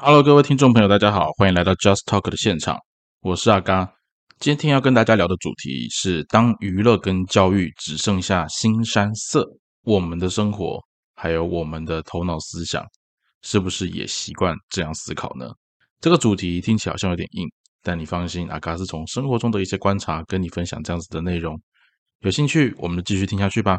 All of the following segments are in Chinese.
Hello，各位听众朋友，大家好，欢迎来到 Just Talk 的现场，我是阿嘎。今天要跟大家聊的主题是：当娱乐跟教育只剩下新山色，我们的生活还有我们的头脑思想，是不是也习惯这样思考呢？这个主题听起来好像有点硬，但你放心，阿嘎是从生活中的一些观察跟你分享这样子的内容。有兴趣，我们就继续听下去吧。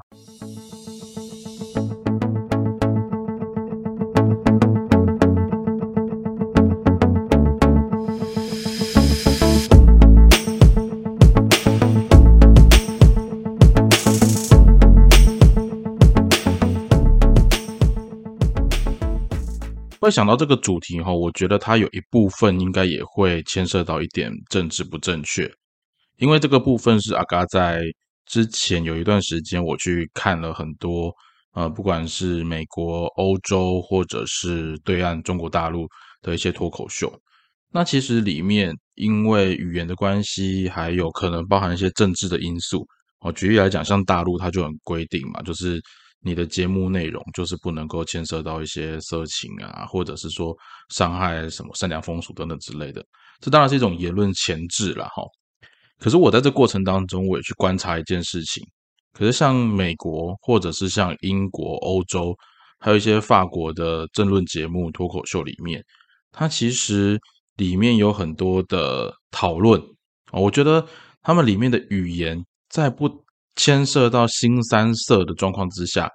会想到这个主题哈，我觉得它有一部分应该也会牵涉到一点政治不正确，因为这个部分是阿嘎在之前有一段时间我去看了很多呃，不管是美国、欧洲或者是对岸中国大陆的一些脱口秀，那其实里面因为语言的关系，还有可能包含一些政治的因素哦。举例来讲，像大陆它就很规定嘛，就是。你的节目内容就是不能够牵涉到一些色情啊，或者是说伤害什么善良风俗等等之类的。这当然是一种言论前置了哈。可是我在这过程当中，我也去观察一件事情。可是像美国，或者是像英国、欧洲，还有一些法国的政论节目、脱口秀里面，它其实里面有很多的讨论啊我觉得他们里面的语言在不。牵涉到新三色的状况之下，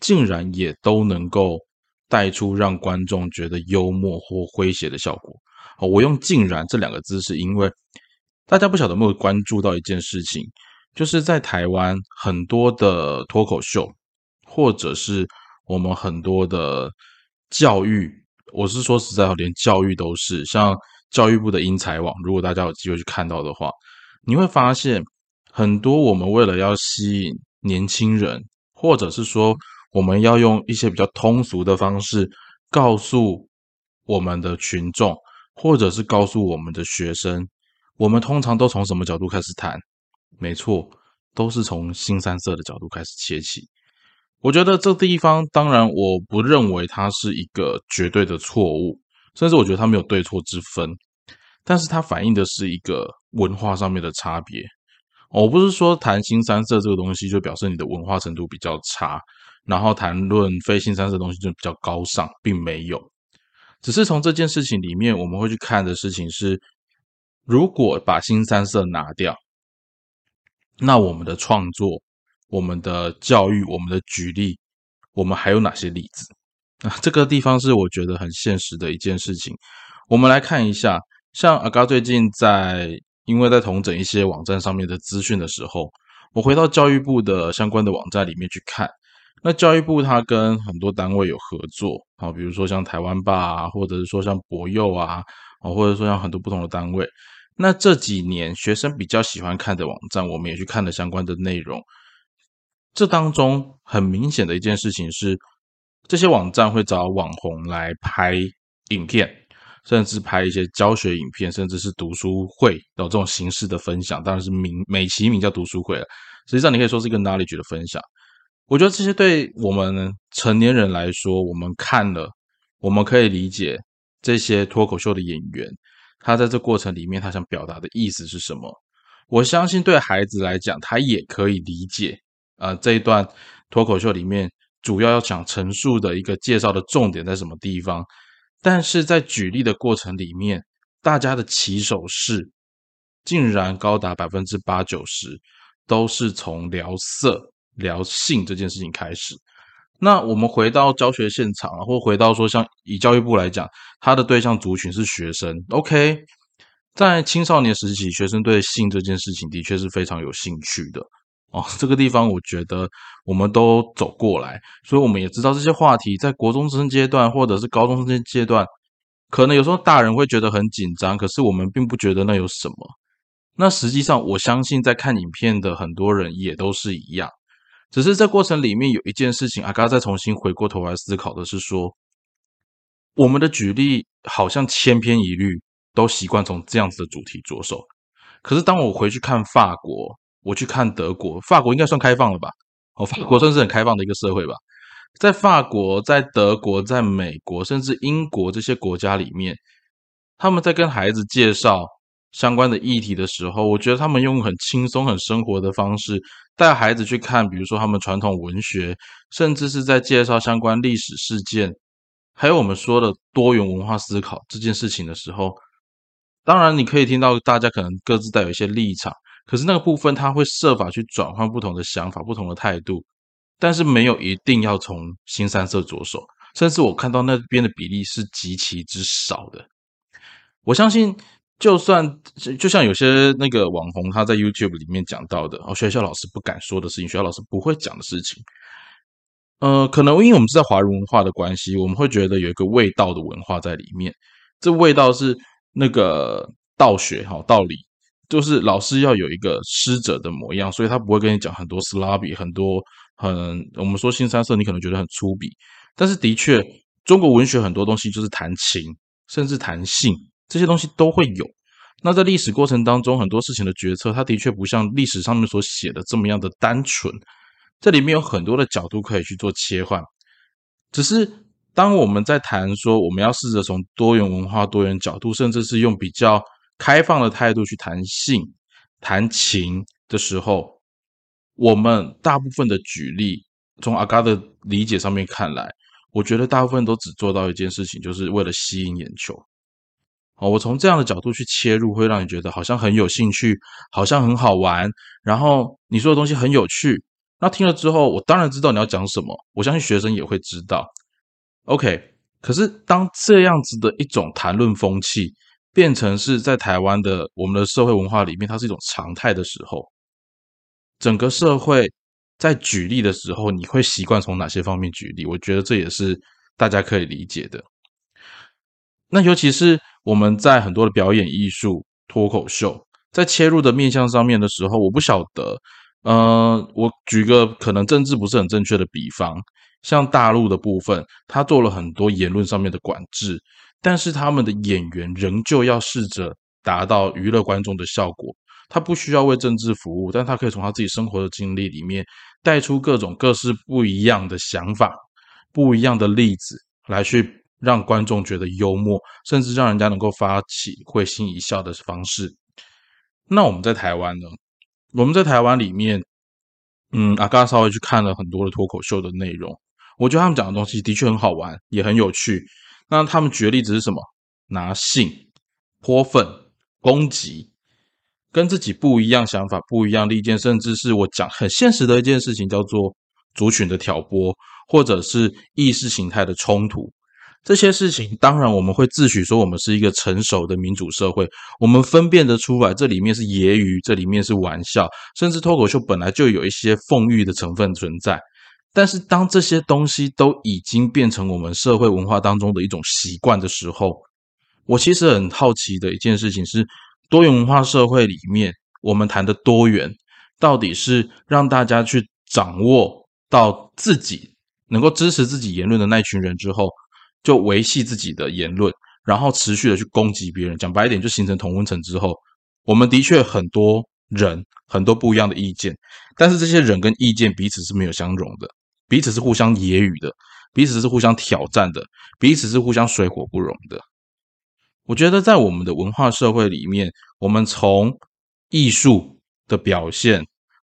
竟然也都能够带出让观众觉得幽默或诙谐的效果。我用“竟然”这两个字，是因为大家不晓得有没有关注到一件事情，就是在台湾很多的脱口秀，或者是我们很多的教育，我是说实在话，连教育都是像教育部的英才网，如果大家有机会去看到的话，你会发现。很多我们为了要吸引年轻人，或者是说我们要用一些比较通俗的方式告诉我们的群众，或者是告诉我们的学生，我们通常都从什么角度开始谈？没错，都是从新三色的角度开始切起。我觉得这地方当然我不认为它是一个绝对的错误，甚至我觉得它没有对错之分，但是它反映的是一个文化上面的差别。我不是说谈新三色这个东西就表示你的文化程度比较差，然后谈论非新三色东西就比较高尚，并没有。只是从这件事情里面，我们会去看的事情是：如果把新三色拿掉，那我们的创作、我们的教育、我们的举例，我们还有哪些例子？啊，这个地方是我觉得很现实的一件事情。我们来看一下，像阿高最近在。因为在同整一些网站上面的资讯的时候，我回到教育部的相关的网站里面去看。那教育部它跟很多单位有合作啊，比如说像台湾霸啊，或者是说像博幼啊，啊，或者说像很多不同的单位。那这几年学生比较喜欢看的网站，我们也去看了相关的内容。这当中很明显的一件事情是，这些网站会找网红来拍影片。甚至拍一些教学影片，甚至是读书会有这种形式的分享，当然是名美其名叫读书会了。实际上，你可以说是一个 knowledge 的分享。我觉得这些对我们成年人来说，我们看了，我们可以理解这些脱口秀的演员，他在这过程里面他想表达的意思是什么。我相信对孩子来讲，他也可以理解啊这一段脱口秀里面主要要想陈述的一个介绍的重点在什么地方。但是在举例的过程里面，大家的起手式竟然高达百分之八九十都是从聊色、聊性这件事情开始。那我们回到教学现场啊，或回到说，像以教育部来讲，他的对象族群是学生。OK，在青少年时期，学生对性这件事情的确是非常有兴趣的。哦，这个地方我觉得我们都走过来，所以我们也知道这些话题在国中生阶段或者是高中生阶段，可能有时候大人会觉得很紧张，可是我们并不觉得那有什么。那实际上，我相信在看影片的很多人也都是一样，只是在过程里面有一件事情，阿刚再重新回过头来思考的是说，我们的举例好像千篇一律，都习惯从这样子的主题着手，可是当我回去看法国。我去看德国，法国应该算开放了吧？哦，法国算是很开放的一个社会吧。在法国、在德国、在美国，甚至英国这些国家里面，他们在跟孩子介绍相关的议题的时候，我觉得他们用很轻松、很生活的方式带孩子去看，比如说他们传统文学，甚至是在介绍相关历史事件，还有我们说的多元文化思考这件事情的时候，当然你可以听到大家可能各自带有一些立场，可是那个部分他会设法去转换不同的想法、不同的态度。但是没有一定要从新三色着手，甚至我看到那边的比例是极其之少的。我相信，就算就像有些那个网红他在 YouTube 里面讲到的，哦，学校老师不敢说的事情，学校老师不会讲的事情，呃，可能因为我们是在华人文化的关系，我们会觉得有一个味道的文化在里面，这味道是那个道学哈道理。就是老师要有一个师者的模样，所以他不会跟你讲很多 s l a b 很多很我们说新三色，你可能觉得很粗鄙，但是的确，中国文学很多东西就是谈情，甚至谈性，这些东西都会有。那在历史过程当中，很多事情的决策，它的确不像历史上面所写的这么样的单纯，这里面有很多的角度可以去做切换。只是当我们在谈说，我们要试着从多元文化、多元角度，甚至是用比较。开放的态度去谈性、谈情的时候，我们大部分的举例，从阿嘎的理解上面看来，我觉得大部分都只做到一件事情，就是为了吸引眼球。哦，我从这样的角度去切入，会让你觉得好像很有兴趣，好像很好玩，然后你说的东西很有趣。那听了之后，我当然知道你要讲什么，我相信学生也会知道。OK，可是当这样子的一种谈论风气。变成是在台湾的我们的社会文化里面，它是一种常态的时候，整个社会在举例的时候，你会习惯从哪些方面举例？我觉得这也是大家可以理解的。那尤其是我们在很多的表演艺术、脱口秀，在切入的面向上面的时候，我不晓得，呃，我举个可能政治不是很正确的比方，像大陆的部分，他做了很多言论上面的管制。但是他们的演员仍旧要试着达到娱乐观众的效果，他不需要为政治服务，但他可以从他自己生活的经历里面带出各种各式不一样的想法、不一样的例子，来去让观众觉得幽默，甚至让人家能够发起会心一笑的方式。那我们在台湾呢？我们在台湾里面，嗯，阿嘎稍微去看了很多的脱口秀的内容，我觉得他们讲的东西的确很好玩，也很有趣。那他们举的例子是什么？拿性泼粪、攻击，跟自己不一样想法、不一样的意见，甚至是我讲很现实的一件事情，叫做族群的挑拨，或者是意识形态的冲突。这些事情，当然我们会自诩说我们是一个成熟的民主社会，我们分辨得出来，这里面是揶揄，这里面是玩笑，甚至脱口秀本来就有一些讽喻的成分存在。但是，当这些东西都已经变成我们社会文化当中的一种习惯的时候，我其实很好奇的一件事情是：多元文化社会里面，我们谈的多元，到底是让大家去掌握到自己能够支持自己言论的那群人之后，就维系自己的言论，然后持续的去攻击别人。讲白一点，就形成同温层之后，我们的确很多人很多不一样的意见，但是这些人跟意见彼此是没有相容的。彼此是互相揶揄的，彼此是互相挑战的，彼此是互相水火不容的。我觉得在我们的文化社会里面，我们从艺术的表现，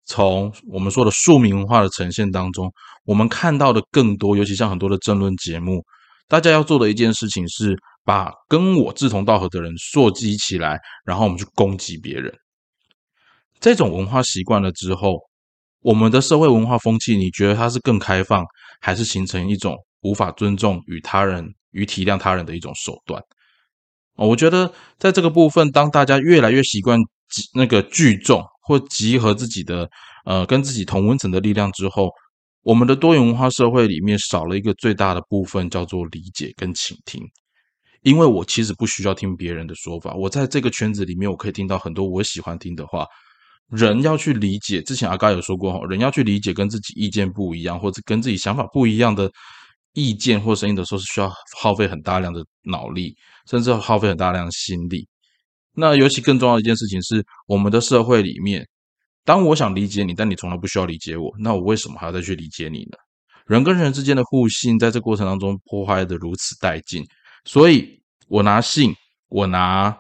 从我们说的庶民文化的呈现当中，我们看到的更多，尤其像很多的争论节目，大家要做的一件事情是把跟我志同道合的人塑积起来，然后我们去攻击别人。这种文化习惯了之后。我们的社会文化风气，你觉得它是更开放，还是形成一种无法尊重与他人、与体谅他人的一种手段？哦，我觉得在这个部分，当大家越来越习惯集那个聚众或集合自己的呃跟自己同温层的力量之后，我们的多元文化社会里面少了一个最大的部分，叫做理解跟倾听。因为我其实不需要听别人的说法，我在这个圈子里面，我可以听到很多我喜欢听的话。人要去理解，之前阿嘎有说过哈，人要去理解跟自己意见不一样，或者跟自己想法不一样的意见或声音的时候，是需要耗费很大量的脑力，甚至耗费很大量的心力。那尤其更重要的一件事情是，我们的社会里面，当我想理解你，但你从来不需要理解我，那我为什么还要再去理解你呢？人跟人之间的互信，在这过程当中破坏的如此殆尽。所以，我拿性，我拿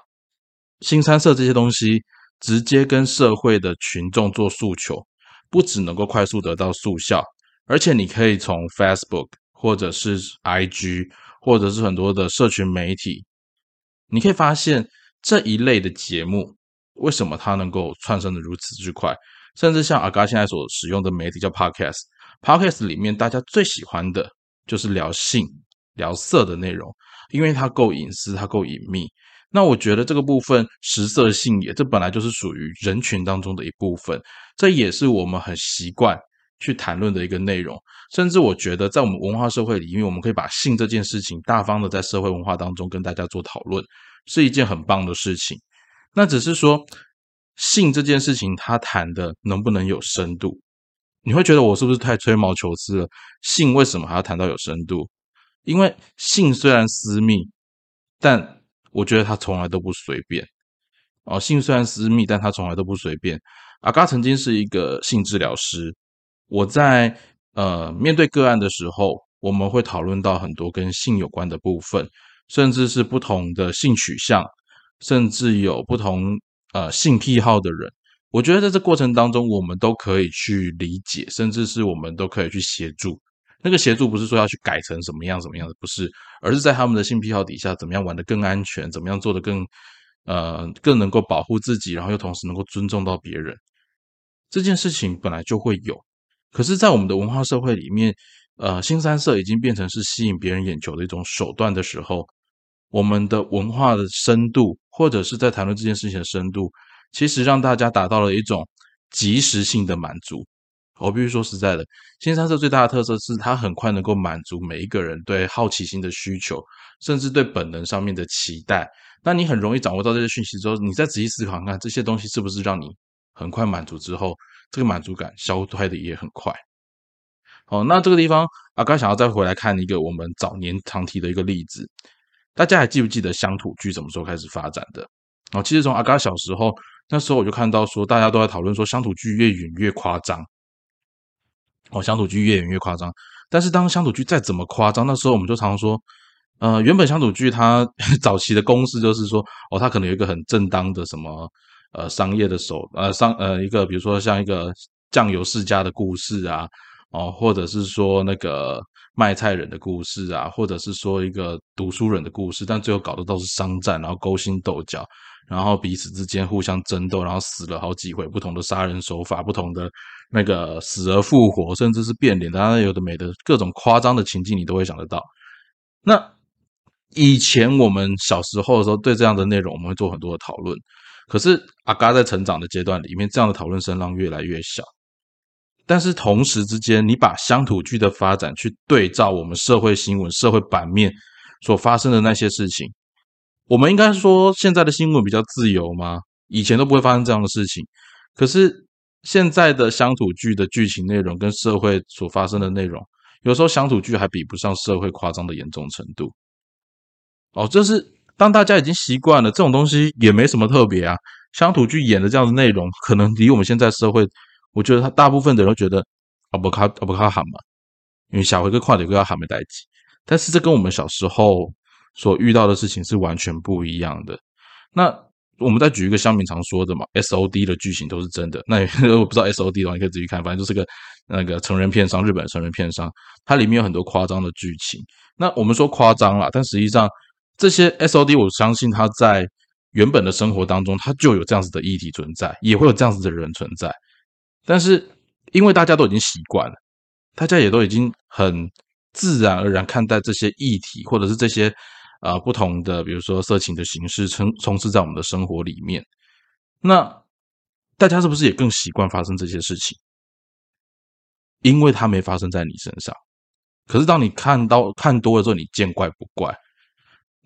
新三色这些东西，直接跟社会的群众做诉求，不只能够快速得到速效，而且你可以从 Facebook 或者是 IG，或者是很多的社群媒体，你可以发现这一类的节目，为什么它能够窜升的如此之快？甚至像阿嘎现在所使用的媒体叫 Podcast，Podcast 里面大家最喜欢的就是聊性、聊色的内容，因为它够隐私，它够隐秘。那我觉得这个部分食色性也，这本来就是属于人群当中的一部分，这也是我们很习惯去谈论的一个内容。甚至我觉得，在我们文化社会里，因为我们可以把性这件事情大方的在社会文化当中跟大家做讨论，是一件很棒的事情。那只是说。性这件事情，他谈的能不能有深度？你会觉得我是不是太吹毛求疵了？性为什么还要谈到有深度？因为性虽然私密，但我觉得他从来都不随便。哦，性虽然私密，但他从来都不随便。阿嘎曾经是一个性治疗师，我在呃面对个案的时候，我们会讨论到很多跟性有关的部分，甚至是不同的性取向，甚至有不同。呃，性癖好的人，我觉得在这过程当中，我们都可以去理解，甚至是我们都可以去协助。那个协助不是说要去改成什么样什么样的，不是，而是在他们的性癖好底下，怎么样玩得更安全，怎么样做得更呃更能够保护自己，然后又同时能够尊重到别人。这件事情本来就会有，可是，在我们的文化社会里面，呃，新三色已经变成是吸引别人眼球的一种手段的时候。我们的文化的深度，或者是在谈论这件事情的深度，其实让大家达到了一种即时性的满足。我必须说实在的，新三色最大的特色是它很快能够满足每一个人对好奇心的需求，甚至对本能上面的期待。那你很容易掌握到这些讯息之后，你再仔细思考看，这些东西是不是让你很快满足之后，这个满足感消退的也很快。好，那这个地方阿刚想要再回来看一个我们早年常提的一个例子。大家还记不记得乡土剧什么时候开始发展的？哦，其实从阿嘎小时候那时候我就看到说，大家都在讨论说乡土剧越演越夸张。哦，乡土剧越演越夸张。但是当乡土剧再怎么夸张，那时候我们就常说，呃，原本乡土剧它 早期的公式就是说，哦，它可能有一个很正当的什么呃商业的手呃商呃一个比如说像一个酱油世家的故事啊，哦，或者是说那个。卖菜人的故事啊，或者是说一个读书人的故事，但最后搞的都是商战，然后勾心斗角，然后彼此之间互相争斗，然后死了好几回，不同的杀人手法，不同的那个死而复活，甚至是变脸，当然有的没的各种夸张的情境，你都会想得到。那以前我们小时候的时候，对这样的内容，我们会做很多的讨论。可是阿嘎在成长的阶段里面，这样的讨论声浪越来越小。但是同时之间，你把乡土剧的发展去对照我们社会新闻、社会版面所发生的那些事情，我们应该说现在的新闻比较自由吗？以前都不会发生这样的事情。可是现在的乡土剧的剧情内容跟社会所发生的内容，有时候乡土剧还比不上社会夸张的严重程度。哦，这是当大家已经习惯了这种东西，也没什么特别啊。乡土剧演的这样的内容，可能离我们现在社会。我觉得他大部分的人都觉得阿布卡阿布卡喊嘛，因为小回跟跨点跟要喊没在一起，但是这跟我们小时候所遇到的事情是完全不一样的。那我们再举一个乡民常说的嘛，S O D 的剧情都是真的。那我 不知道 S O D 的话，你可以自己看，反正就是个那个成人片商，日本成人片商，它里面有很多夸张的剧情。那我们说夸张了，但实际上这些 S O D，我相信他在原本的生活当中，他就有这样子的议题存在，也会有这样子的人存在。但是，因为大家都已经习惯了，大家也都已经很自然而然看待这些议题，或者是这些啊不同的，比如说色情的形式，充充斥在我们的生活里面。那大家是不是也更习惯发生这些事情？因为它没发生在你身上。可是当你看到看多了之后，你见怪不怪。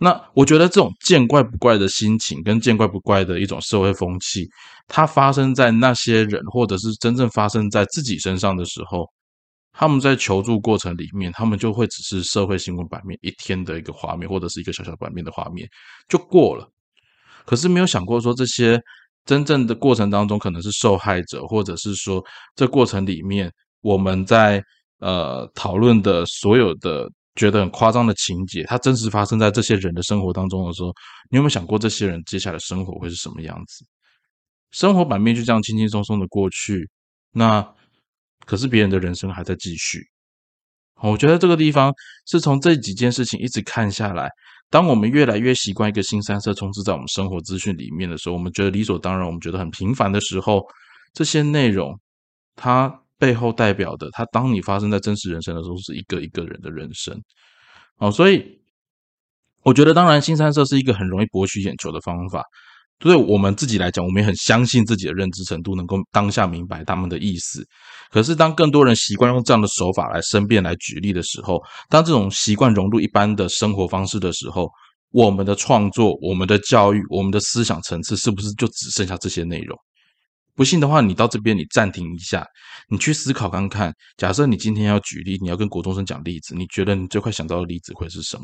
那我觉得这种见怪不怪的心情，跟见怪不怪的一种社会风气，它发生在那些人，或者是真正发生在自己身上的时候，他们在求助过程里面，他们就会只是社会新闻版面一天的一个画面，或者是一个小小版面的画面就过了。可是没有想过说，这些真正的过程当中，可能是受害者，或者是说这过程里面我们在呃讨论的所有的觉得很夸张的情节，它真实发生在这些人的生活当中的时候，你有没有想过这些人接下来生活会是什么样子？生活版面就这样轻轻松松的过去，那可是别人的人生还在继续。我觉得这个地方是从这几件事情一直看下来，当我们越来越习惯一个新三色充斥在我们生活资讯里面的时候，我们觉得理所当然，我们觉得很平凡的时候，这些内容它背后代表的，它当你发生在真实人生的时候，是一个一个人的人生。哦，所以我觉得，当然新三色是一个很容易博取眼球的方法。对我们自己来讲，我们也很相信自己的认知程度能够当下明白他们的意思。可是，当更多人习惯用这样的手法来申辩、来举例的时候，当这种习惯融入一般的生活方式的时候，我们的创作、我们的教育、我们的思想层次，是不是就只剩下这些内容？不信的话，你到这边你暂停一下，你去思考看看。假设你今天要举例，你要跟国中生讲例子，你觉得你最快想到的例子会是什么？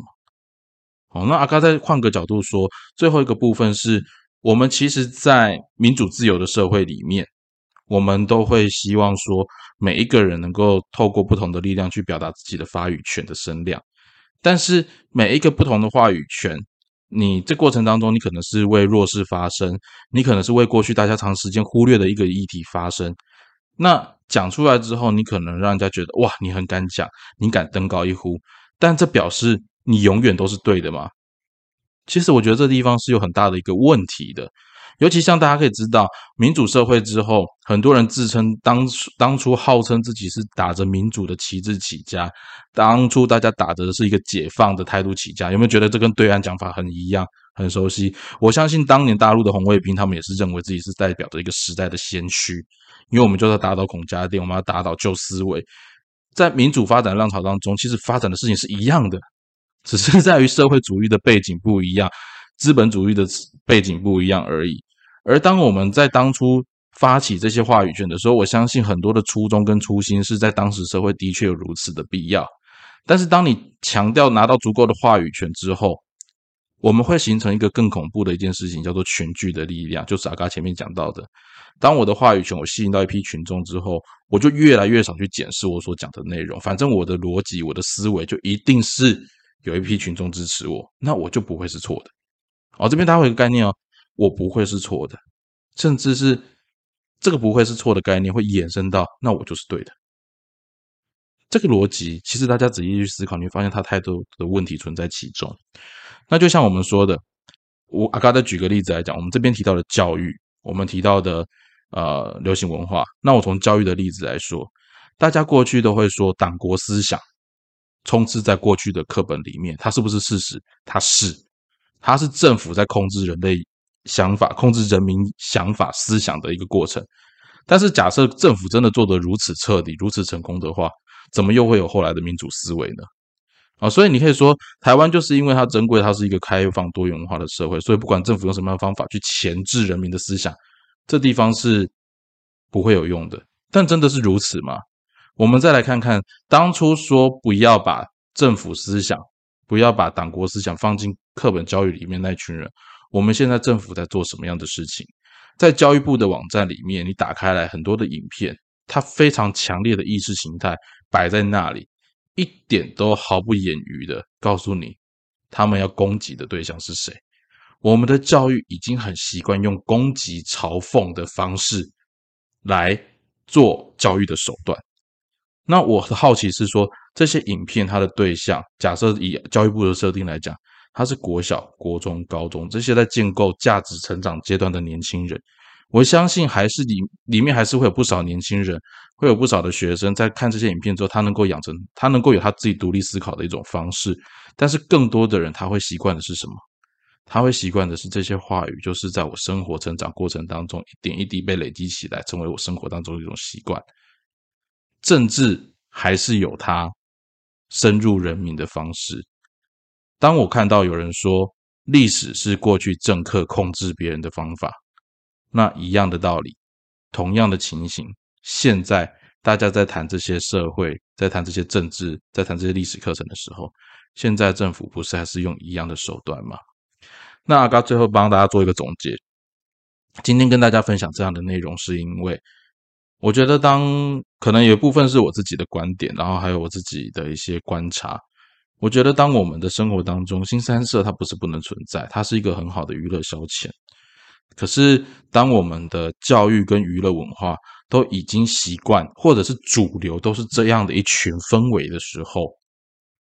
好，那阿嘎再换个角度说，最后一个部分是。我们其实，在民主自由的社会里面，我们都会希望说，每一个人能够透过不同的力量去表达自己的发语权的声量。但是，每一个不同的话语权，你这过程当中，你可能是为弱势发声，你可能是为过去大家长时间忽略的一个议题发声。那讲出来之后，你可能让人家觉得，哇，你很敢讲，你敢登高一呼。但这表示你永远都是对的吗？其实我觉得这地方是有很大的一个问题的，尤其像大家可以知道，民主社会之后，很多人自称当当初号称自己是打着民主的旗帜起家，当初大家打着的是一个解放的态度起家，有没有觉得这跟对岸讲法很一样，很熟悉？我相信当年大陆的红卫兵，他们也是认为自己是代表着一个时代的先驱，因为我们就是要打倒孔家店，我们要打倒旧思维，在民主发展浪潮当中，其实发展的事情是一样的。只是在于社会主义的背景不一样，资本主义的背景不一样而已。而当我们在当初发起这些话语权的时候，我相信很多的初衷跟初心是在当时社会的确有如此的必要。但是当你强调拿到足够的话语权之后，我们会形成一个更恐怖的一件事情，叫做群聚的力量。就是阿嘎前面讲到的，当我的话语权我吸引到一批群众之后，我就越来越少去检视我所讲的内容，反正我的逻辑、我的思维就一定是。有一批群众支持我，那我就不会是错的。哦，这边大家有一个概念哦，我不会是错的，甚至是这个不会是错的概念会衍生到，那我就是对的。这个逻辑其实大家仔细去思考，你会发现它太多的问题存在其中。那就像我们说的，我阿嘎再举个例子来讲，我们这边提到的教育，我们提到的呃流行文化，那我从教育的例子来说，大家过去都会说党国思想。充斥在过去的课本里面，它是不是事实？它是，它是政府在控制人类想法、控制人民想法、思想的一个过程。但是，假设政府真的做得如此彻底、如此成功的话，怎么又会有后来的民主思维呢？啊，所以你可以说，台湾就是因为它珍贵，它是一个开放多元文化的社会，所以不管政府用什么样的方法去钳制人民的思想，这地方是不会有用的。但真的是如此吗？我们再来看看当初说不要把政府思想、不要把党国思想放进课本教育里面那群人，我们现在政府在做什么样的事情？在教育部的网站里面，你打开来很多的影片，它非常强烈的意识形态摆在那里，一点都毫不掩瑜的告诉你，他们要攻击的对象是谁。我们的教育已经很习惯用攻击、嘲讽的方式来做教育的手段。那我的好奇是说，这些影片它的对象，假设以教育部的设定来讲，它是国小、国中、高中这些在建构价值成长阶段的年轻人，我相信还是里里面还是会有不少年轻人，会有不少的学生在看这些影片之后，他能够养成，他能够有他自己独立思考的一种方式。但是更多的人，他会习惯的是什么？他会习惯的是这些话语，就是在我生活成长过程当中一点一滴被累积起来，成为我生活当中的一种习惯。政治还是有它深入人民的方式。当我看到有人说历史是过去政客控制别人的方法，那一样的道理，同样的情形，现在大家在谈这些社会，在谈这些政治，在谈这些历史课程的时候，现在政府不是还是用一样的手段吗？那阿嘎最后帮大家做一个总结，今天跟大家分享这样的内容，是因为。我觉得，当可能有一部分是我自己的观点，然后还有我自己的一些观察。我觉得，当我们的生活当中，新三色它不是不能存在，它是一个很好的娱乐消遣。可是，当我们的教育跟娱乐文化都已经习惯，或者是主流都是这样的一群氛围的时候，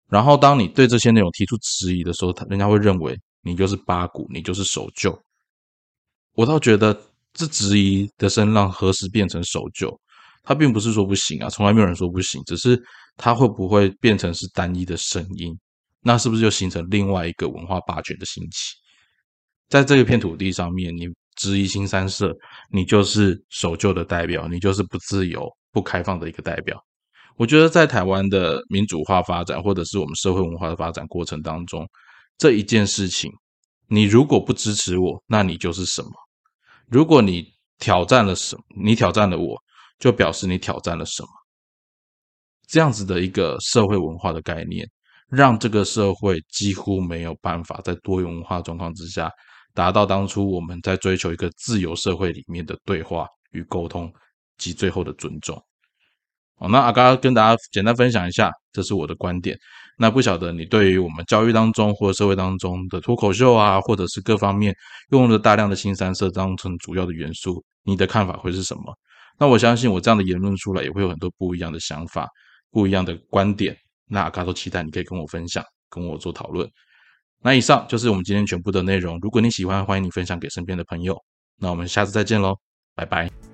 然后当你对这些内容提出质疑的时候，他人家会认为你就是八股，你就是守旧。我倒觉得。这质疑的声浪何时变成守旧？它并不是说不行啊，从来没有人说不行，只是它会不会变成是单一的声音？那是不是就形成另外一个文化霸权的兴起？在这一片土地上面，你质疑新三社，你就是守旧的代表，你就是不自由、不开放的一个代表。我觉得在台湾的民主化发展，或者是我们社会文化的发展过程当中，这一件事情，你如果不支持我，那你就是什么？如果你挑战了什，你挑战了我，就表示你挑战了什么？这样子的一个社会文化的概念，让这个社会几乎没有办法在多元文化状况之下，达到当初我们在追求一个自由社会里面的对话与沟通及最后的尊重。好，那阿嘎跟大家简单分享一下，这是我的观点。那不晓得你对于我们教育当中或者社会当中的脱口秀啊，或者是各方面用了大量的新三色当成主要的元素，你的看法会是什么？那我相信我这样的言论出来，也会有很多不一样的想法、不一样的观点。那阿嘎都期待你可以跟我分享，跟我做讨论。那以上就是我们今天全部的内容。如果你喜欢，欢迎你分享给身边的朋友。那我们下次再见喽，拜拜。